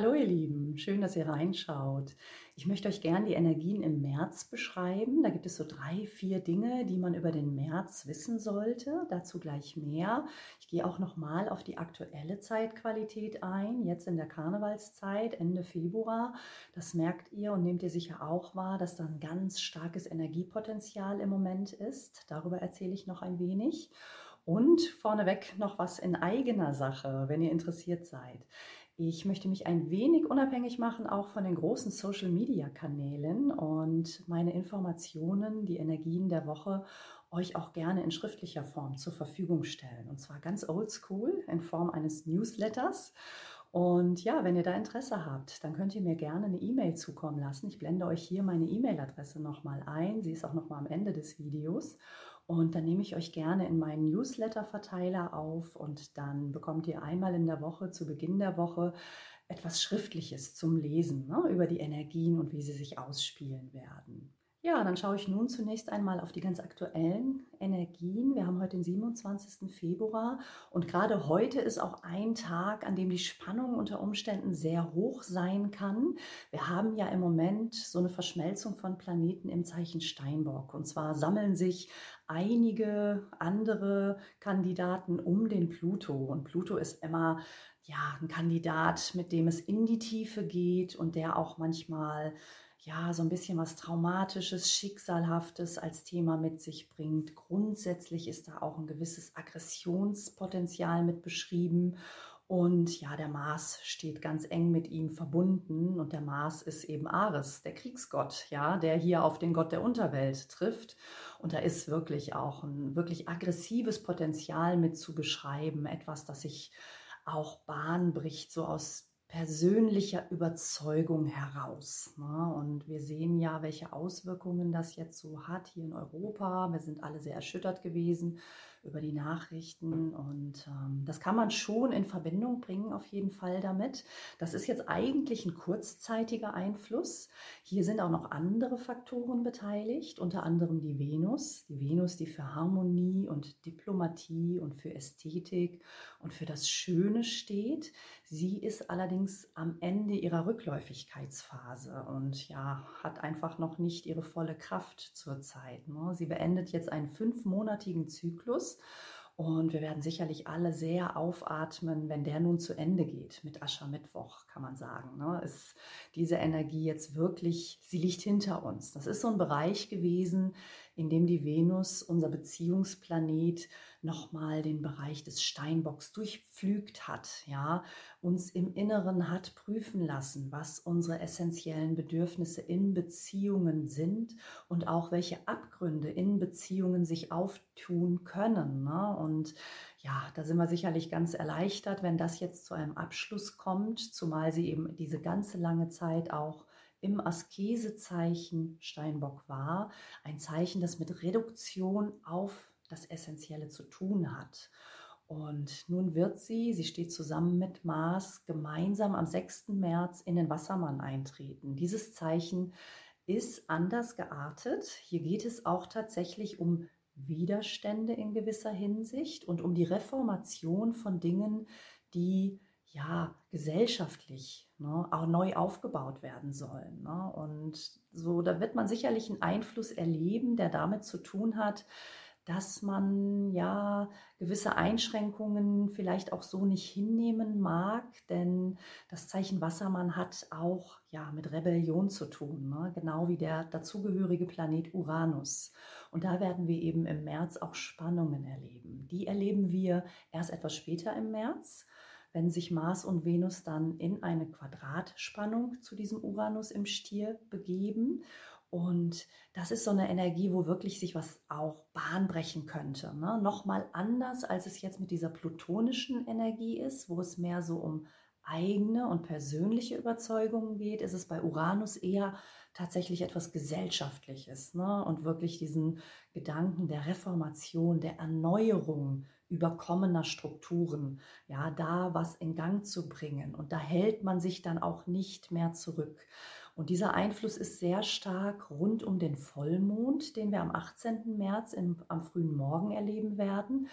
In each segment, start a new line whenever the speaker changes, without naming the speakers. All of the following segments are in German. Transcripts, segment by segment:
Hallo ihr Lieben, schön, dass ihr reinschaut. Ich möchte euch gerne die Energien im März beschreiben. Da gibt es so drei, vier Dinge, die man über den März wissen sollte. Dazu gleich mehr. Ich gehe auch nochmal auf die aktuelle Zeitqualität ein, jetzt in der Karnevalszeit, Ende Februar. Das merkt ihr und nehmt ihr sicher auch wahr, dass da ein ganz starkes Energiepotenzial im Moment ist. Darüber erzähle ich noch ein wenig. Und vorneweg noch was in eigener Sache, wenn ihr interessiert seid. Ich möchte mich ein wenig unabhängig machen, auch von den großen Social-Media-Kanälen und meine Informationen, die Energien der Woche euch auch gerne in schriftlicher Form zur Verfügung stellen. Und zwar ganz oldschool in Form eines Newsletters. Und ja, wenn ihr da Interesse habt, dann könnt ihr mir gerne eine E-Mail zukommen lassen. Ich blende euch hier meine E-Mail-Adresse nochmal ein. Sie ist auch nochmal am Ende des Videos. Und dann nehme ich euch gerne in meinen Newsletter-Verteiler auf und dann bekommt ihr einmal in der Woche, zu Beginn der Woche, etwas Schriftliches zum Lesen ne, über die Energien und wie sie sich ausspielen werden. Ja, dann schaue ich nun zunächst einmal auf die ganz aktuellen Energien. Wir haben heute den 27. Februar und gerade heute ist auch ein Tag, an dem die Spannung unter Umständen sehr hoch sein kann. Wir haben ja im Moment so eine Verschmelzung von Planeten im Zeichen Steinbock und zwar sammeln sich einige andere Kandidaten um den Pluto und Pluto ist immer ja ein Kandidat, mit dem es in die Tiefe geht und der auch manchmal ja, so ein bisschen was Traumatisches, Schicksalhaftes als Thema mit sich bringt. Grundsätzlich ist da auch ein gewisses Aggressionspotenzial mit beschrieben. Und ja, der Mars steht ganz eng mit ihm verbunden und der Mars ist eben Ares, der Kriegsgott, ja, der hier auf den Gott der Unterwelt trifft. Und da ist wirklich auch ein wirklich aggressives Potenzial mit zu beschreiben, etwas, das sich auch Bahn bricht, so aus persönlicher Überzeugung heraus. Ne? Und wir sehen ja, welche Auswirkungen das jetzt so hat hier in Europa. Wir sind alle sehr erschüttert gewesen über die Nachrichten. Und ähm, das kann man schon in Verbindung bringen, auf jeden Fall damit. Das ist jetzt eigentlich ein kurzzeitiger Einfluss. Hier sind auch noch andere Faktoren beteiligt, unter anderem die Venus. Die Venus, die für Harmonie und Diplomatie und für Ästhetik und für das Schöne steht. Sie ist allerdings am Ende ihrer Rückläufigkeitsphase und ja, hat einfach noch nicht ihre volle Kraft zurzeit. Ne? Sie beendet jetzt einen fünfmonatigen Zyklus und wir werden sicherlich alle sehr aufatmen, wenn der nun zu Ende geht mit Aschermittwoch, kann man sagen. Ne? Ist diese Energie jetzt wirklich, sie liegt hinter uns. Das ist so ein Bereich gewesen, in dem die Venus, unser Beziehungsplanet, nochmal den Bereich des Steinbocks durchpflügt hat, ja, uns im Inneren hat prüfen lassen, was unsere essentiellen Bedürfnisse in Beziehungen sind und auch welche Abgründe in Beziehungen sich auftun können. Ne? Und ja, da sind wir sicherlich ganz erleichtert, wenn das jetzt zu einem Abschluss kommt, zumal sie eben diese ganze lange Zeit auch im Askesezeichen Steinbock war. Ein Zeichen, das mit Reduktion auf das Essentielle zu tun hat. Und nun wird sie, sie steht zusammen mit Mars, gemeinsam am 6. März in den Wassermann eintreten. Dieses Zeichen ist anders geartet. Hier geht es auch tatsächlich um Widerstände in gewisser Hinsicht und um die Reformation von Dingen, die ja gesellschaftlich ne, auch neu aufgebaut werden sollen. Ne? Und so, da wird man sicherlich einen Einfluss erleben, der damit zu tun hat, dass man ja gewisse Einschränkungen vielleicht auch so nicht hinnehmen mag, denn das Zeichen Wassermann hat auch ja mit Rebellion zu tun, ne? genau wie der dazugehörige Planet Uranus. Und da werden wir eben im März auch Spannungen erleben. Die erleben wir erst etwas später im März wenn sich Mars und Venus dann in eine Quadratspannung zu diesem Uranus im Stier begeben. Und das ist so eine Energie, wo wirklich sich was auch bahnbrechen könnte. Ne? Nochmal anders, als es jetzt mit dieser plutonischen Energie ist, wo es mehr so um eigene und persönliche Überzeugungen geht, ist es bei Uranus eher tatsächlich etwas Gesellschaftliches ne? und wirklich diesen Gedanken der Reformation, der Erneuerung überkommener Strukturen, ja, da was in Gang zu bringen. Und da hält man sich dann auch nicht mehr zurück. Und dieser Einfluss ist sehr stark rund um den Vollmond, den wir am 18. März im, am frühen Morgen erleben werden.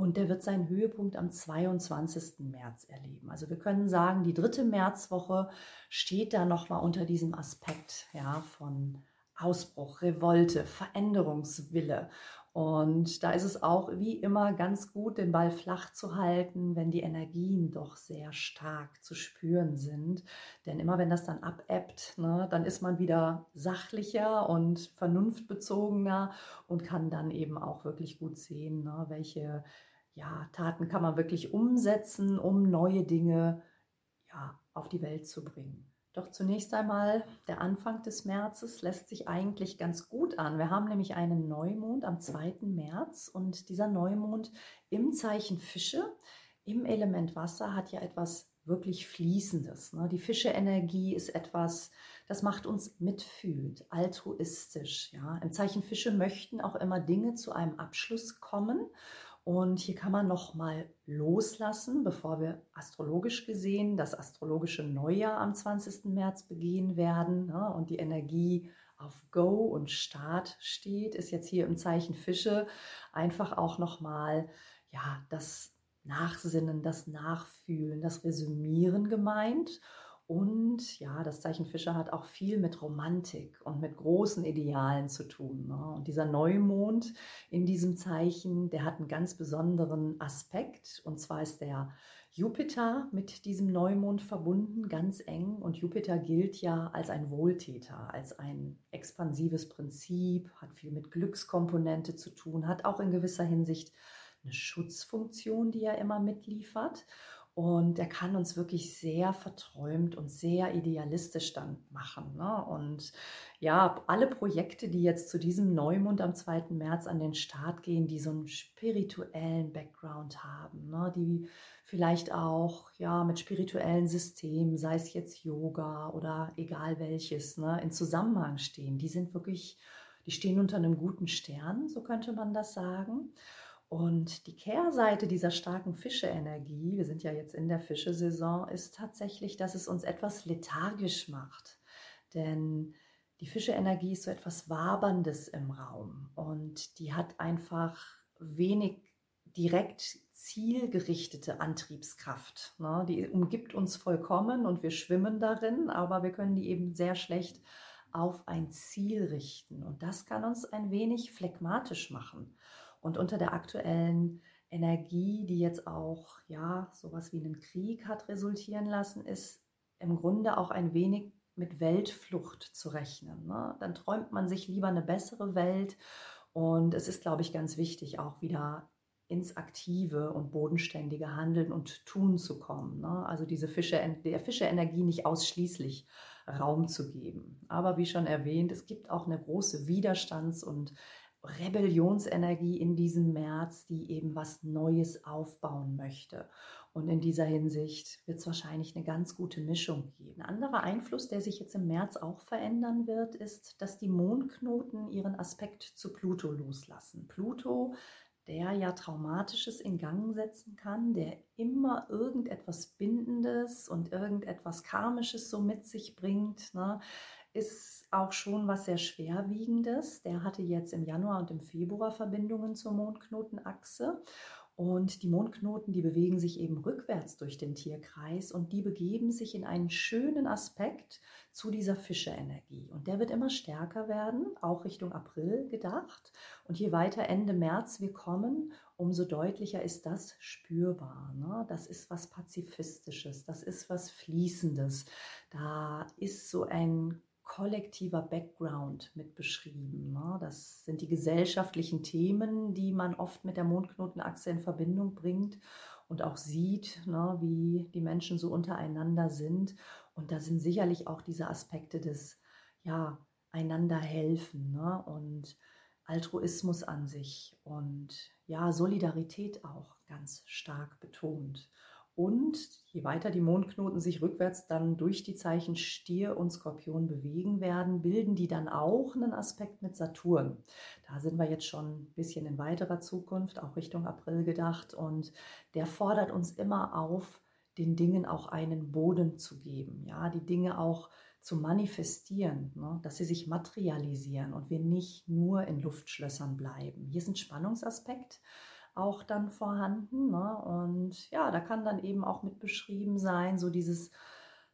Und der wird seinen Höhepunkt am 22. März erleben. Also wir können sagen, die dritte Märzwoche steht da nochmal unter diesem Aspekt ja, von Ausbruch, Revolte, Veränderungswille. Und da ist es auch wie immer ganz gut, den Ball flach zu halten, wenn die Energien doch sehr stark zu spüren sind. Denn immer wenn das dann abebbt, ne, dann ist man wieder sachlicher und vernunftbezogener und kann dann eben auch wirklich gut sehen, ne, welche ja, Taten kann man wirklich umsetzen, um neue Dinge ja, auf die Welt zu bringen. Doch zunächst einmal, der Anfang des Märzes lässt sich eigentlich ganz gut an. Wir haben nämlich einen Neumond am 2. März und dieser Neumond im Zeichen Fische, im Element Wasser, hat ja etwas wirklich Fließendes. Ne? Die Fische-Energie ist etwas, das macht uns mitfühlend, altruistisch. Ja? Im Zeichen Fische möchten auch immer Dinge zu einem Abschluss kommen und hier kann man noch mal loslassen, bevor wir astrologisch gesehen das astrologische Neujahr am 20. März begehen werden ne, und die Energie auf Go und Start steht, ist jetzt hier im Zeichen Fische einfach auch noch mal ja das Nachsinnen, das Nachfühlen, das Resümieren gemeint und ja, das Zeichen Fischer hat auch viel mit Romantik und mit großen Idealen zu tun. Ne? Und dieser Neumond in diesem Zeichen, der hat einen ganz besonderen Aspekt. Und zwar ist der Jupiter mit diesem Neumond verbunden, ganz eng. Und Jupiter gilt ja als ein Wohltäter, als ein expansives Prinzip, hat viel mit Glückskomponente zu tun, hat auch in gewisser Hinsicht eine Schutzfunktion, die er immer mitliefert. Und er kann uns wirklich sehr verträumt und sehr idealistisch dann machen. Ne? Und ja, alle Projekte, die jetzt zu diesem Neumond am 2. März an den Start gehen, die so einen spirituellen Background haben, ne? die vielleicht auch ja, mit spirituellen Systemen, sei es jetzt Yoga oder egal welches, ne, in Zusammenhang stehen, die sind wirklich, die stehen unter einem guten Stern, so könnte man das sagen. Und die Kehrseite dieser starken Fische-Energie, wir sind ja jetzt in der Fischesaison, ist tatsächlich, dass es uns etwas lethargisch macht. Denn die Fische-Energie ist so etwas Waberndes im Raum und die hat einfach wenig direkt zielgerichtete Antriebskraft. Ne? Die umgibt uns vollkommen und wir schwimmen darin, aber wir können die eben sehr schlecht auf ein Ziel richten. Und das kann uns ein wenig phlegmatisch machen. Und unter der aktuellen Energie, die jetzt auch ja sowas wie einen Krieg hat resultieren lassen, ist im Grunde auch ein wenig mit Weltflucht zu rechnen. Ne? Dann träumt man sich lieber eine bessere Welt und es ist, glaube ich, ganz wichtig, auch wieder ins aktive und bodenständige Handeln und Tun zu kommen. Ne? Also diese Fische, der Fische-Energie nicht ausschließlich Raum zu geben. Aber wie schon erwähnt, es gibt auch eine große Widerstands- und Rebellionsenergie in diesem März, die eben was Neues aufbauen möchte. Und in dieser Hinsicht wird es wahrscheinlich eine ganz gute Mischung geben. Ein anderer Einfluss, der sich jetzt im März auch verändern wird, ist, dass die Mondknoten ihren Aspekt zu Pluto loslassen. Pluto, der ja Traumatisches in Gang setzen kann, der immer irgendetwas Bindendes und irgendetwas Karmisches so mit sich bringt. Ne? Ist auch schon was sehr Schwerwiegendes. Der hatte jetzt im Januar und im Februar Verbindungen zur Mondknotenachse. Und die Mondknoten, die bewegen sich eben rückwärts durch den Tierkreis und die begeben sich in einen schönen Aspekt zu dieser Fische-Energie. Und der wird immer stärker werden, auch Richtung April gedacht. Und je weiter Ende März wir kommen, umso deutlicher ist das spürbar. Ne? Das ist was Pazifistisches, das ist was Fließendes. Da ist so ein kollektiver Background mit beschrieben. Ne? Das sind die gesellschaftlichen Themen, die man oft mit der Mondknotenachse in Verbindung bringt und auch sieht, ne, wie die Menschen so untereinander sind. Und da sind sicherlich auch diese Aspekte des, ja, einander helfen ne? und Altruismus an sich und ja, Solidarität auch ganz stark betont. Und je weiter die Mondknoten sich rückwärts dann durch die Zeichen Stier und Skorpion bewegen werden, bilden die dann auch einen Aspekt mit Saturn. Da sind wir jetzt schon ein bisschen in weiterer Zukunft, auch Richtung April gedacht. Und der fordert uns immer auf, den Dingen auch einen Boden zu geben, ja, die Dinge auch zu manifestieren, ne, dass sie sich materialisieren und wir nicht nur in Luftschlössern bleiben. Hier ist ein Spannungsaspekt auch dann vorhanden. Ne? Und ja, da kann dann eben auch mit beschrieben sein, so dieses,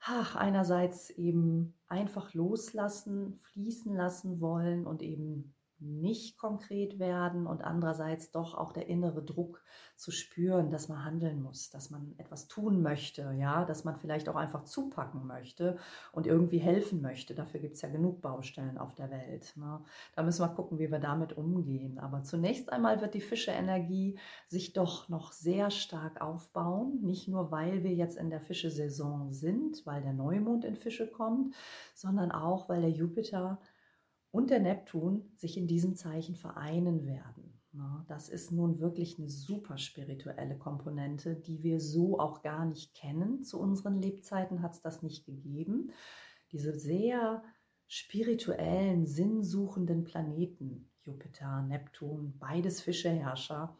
ach, einerseits eben einfach loslassen, fließen lassen wollen und eben nicht konkret werden und andererseits doch auch der innere Druck zu spüren, dass man handeln muss, dass man etwas tun möchte, ja, dass man vielleicht auch einfach zupacken möchte und irgendwie helfen möchte. Dafür gibt es ja genug Baustellen auf der Welt. Ne? Da müssen wir gucken, wie wir damit umgehen. Aber zunächst einmal wird die Fische-Energie sich doch noch sehr stark aufbauen. Nicht nur, weil wir jetzt in der Fische-Saison sind, weil der Neumond in Fische kommt, sondern auch, weil der Jupiter und der Neptun sich in diesem Zeichen vereinen werden. Das ist nun wirklich eine super spirituelle Komponente, die wir so auch gar nicht kennen. Zu unseren Lebzeiten hat es das nicht gegeben. Diese sehr spirituellen, sinnsuchenden Planeten, Jupiter, Neptun, beides Fischeherrscher,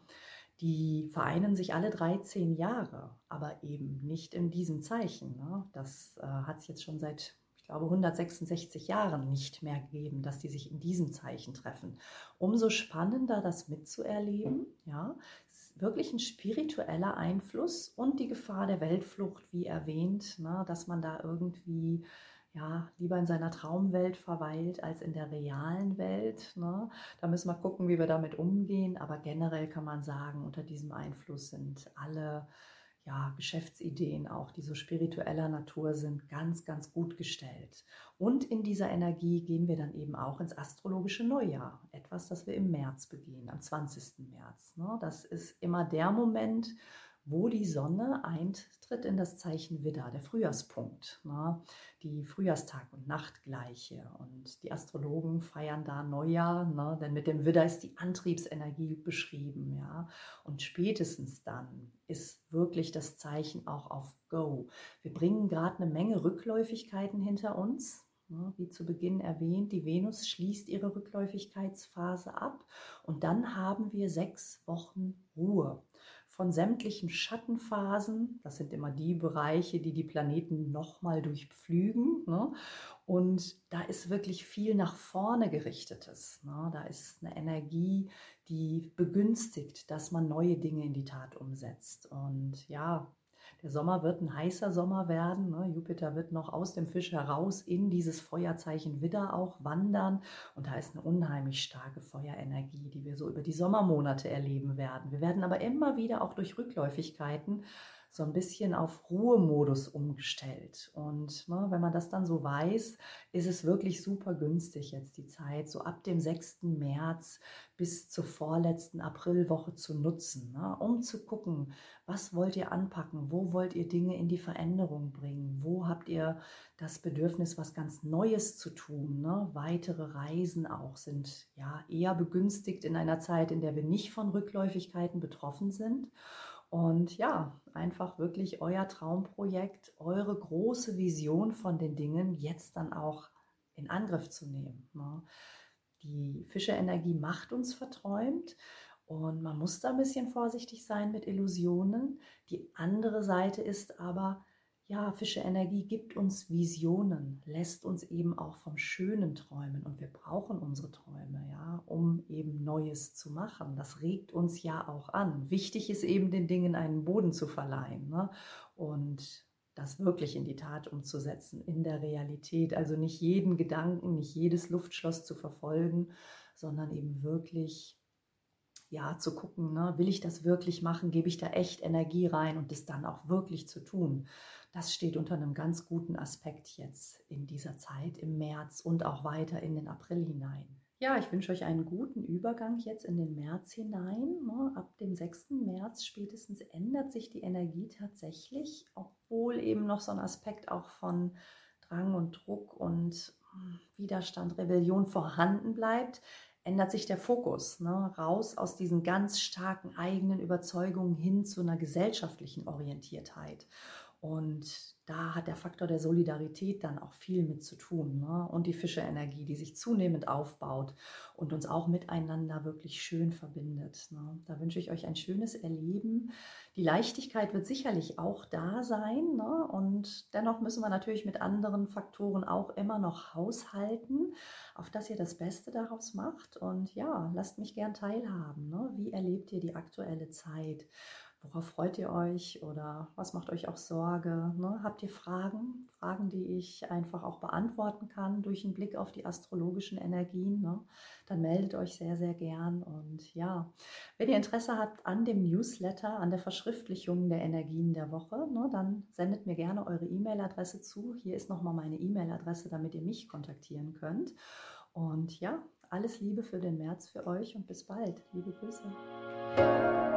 die vereinen sich alle 13 Jahre, aber eben nicht in diesem Zeichen. Das äh, hat es jetzt schon seit glaube, 166 Jahren nicht mehr gegeben, dass die sich in diesem Zeichen treffen. Umso spannender, das mitzuerleben, ja, wirklich ein spiritueller Einfluss und die Gefahr der Weltflucht, wie erwähnt, ne, dass man da irgendwie ja, lieber in seiner Traumwelt verweilt als in der realen Welt. Ne? Da müssen wir gucken, wie wir damit umgehen. Aber generell kann man sagen, unter diesem Einfluss sind alle ja, Geschäftsideen auch, die so spiritueller Natur sind, ganz, ganz gut gestellt. Und in dieser Energie gehen wir dann eben auch ins astrologische Neujahr. Etwas, das wir im März begehen, am 20. März. Ne? Das ist immer der Moment, wo die Sonne eintritt in das Zeichen Widder, der Frühjahrspunkt, ne? die Frühjahrstag- und Nachtgleiche. Und die Astrologen feiern da Neujahr, ne? denn mit dem Widder ist die Antriebsenergie beschrieben. Ja? Und spätestens dann ist wirklich das Zeichen auch auf Go. Wir bringen gerade eine Menge Rückläufigkeiten hinter uns. Ne? Wie zu Beginn erwähnt, die Venus schließt ihre Rückläufigkeitsphase ab und dann haben wir sechs Wochen Ruhe von sämtlichen Schattenphasen. Das sind immer die Bereiche, die die Planeten nochmal durchpflügen. Ne? Und da ist wirklich viel nach vorne gerichtetes. Ne? Da ist eine Energie, die begünstigt, dass man neue Dinge in die Tat umsetzt. Und ja, der Sommer wird ein heißer Sommer werden. Ne? Jupiter wird noch aus dem Fisch heraus in dieses Feuerzeichen Widder auch wandern. Und da ist eine unheimlich starke Feuerenergie, die wir so über die Sommermonate erleben werden. Wir werden aber immer wieder auch durch Rückläufigkeiten so ein bisschen auf Ruhemodus umgestellt. Und ne, wenn man das dann so weiß, ist es wirklich super günstig jetzt die Zeit, so ab dem 6. März bis zur vorletzten Aprilwoche zu nutzen, ne, um zu gucken, was wollt ihr anpacken, wo wollt ihr Dinge in die Veränderung bringen, wo habt ihr das Bedürfnis, was ganz Neues zu tun. Ne? Weitere Reisen auch sind ja eher begünstigt in einer Zeit, in der wir nicht von Rückläufigkeiten betroffen sind. Und ja, einfach wirklich euer Traumprojekt, eure große Vision von den Dingen jetzt dann auch in Angriff zu nehmen. Ne? Die Fischerenergie macht uns verträumt und man muss da ein bisschen vorsichtig sein mit Illusionen. Die andere Seite ist aber, ja, Fische Energie gibt uns Visionen, lässt uns eben auch vom Schönen träumen und wir brauchen unsere Träume, ja, um eben Neues zu machen. Das regt uns ja auch an. Wichtig ist eben den Dingen einen Boden zu verleihen ne? und das wirklich in die Tat umzusetzen, in der Realität. Also nicht jeden Gedanken, nicht jedes Luftschloss zu verfolgen, sondern eben wirklich ja, zu gucken, ne, will ich das wirklich machen, gebe ich da echt Energie rein und das dann auch wirklich zu tun. Das steht unter einem ganz guten Aspekt jetzt in dieser Zeit im März und auch weiter in den April hinein. Ja, ich wünsche euch einen guten Übergang jetzt in den März hinein. Ne? Ab dem 6. März spätestens ändert sich die Energie tatsächlich, obwohl eben noch so ein Aspekt auch von Drang und Druck und hm, Widerstand, Rebellion vorhanden bleibt, ändert sich der Fokus ne? raus aus diesen ganz starken eigenen Überzeugungen hin zu einer gesellschaftlichen Orientiertheit. Und da hat der Faktor der Solidarität dann auch viel mit zu tun. Ne? Und die Fische-Energie, die sich zunehmend aufbaut und uns auch miteinander wirklich schön verbindet. Ne? Da wünsche ich euch ein schönes Erleben. Die Leichtigkeit wird sicherlich auch da sein. Ne? Und dennoch müssen wir natürlich mit anderen Faktoren auch immer noch haushalten, auf dass ihr das Beste daraus macht. Und ja, lasst mich gern teilhaben. Ne? Wie erlebt ihr die aktuelle Zeit? Worauf freut ihr euch oder was macht euch auch Sorge? Ne? Habt ihr Fragen? Fragen, die ich einfach auch beantworten kann durch einen Blick auf die astrologischen Energien? Ne? Dann meldet euch sehr, sehr gern. Und ja, wenn ihr Interesse habt an dem Newsletter, an der Verschriftlichung der Energien der Woche, ne, dann sendet mir gerne eure E-Mail-Adresse zu. Hier ist nochmal meine E-Mail-Adresse, damit ihr mich kontaktieren könnt. Und ja, alles Liebe für den März für euch und bis bald. Liebe Grüße.